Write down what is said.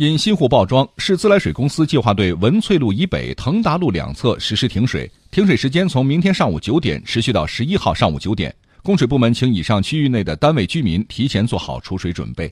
因新户爆装，市自来水公司计划对文翠路以北、腾达路两侧实施停水，停水时间从明天上午九点持续到十一号上午九点。供水部门请以上区域内的单位居民提前做好储水准备。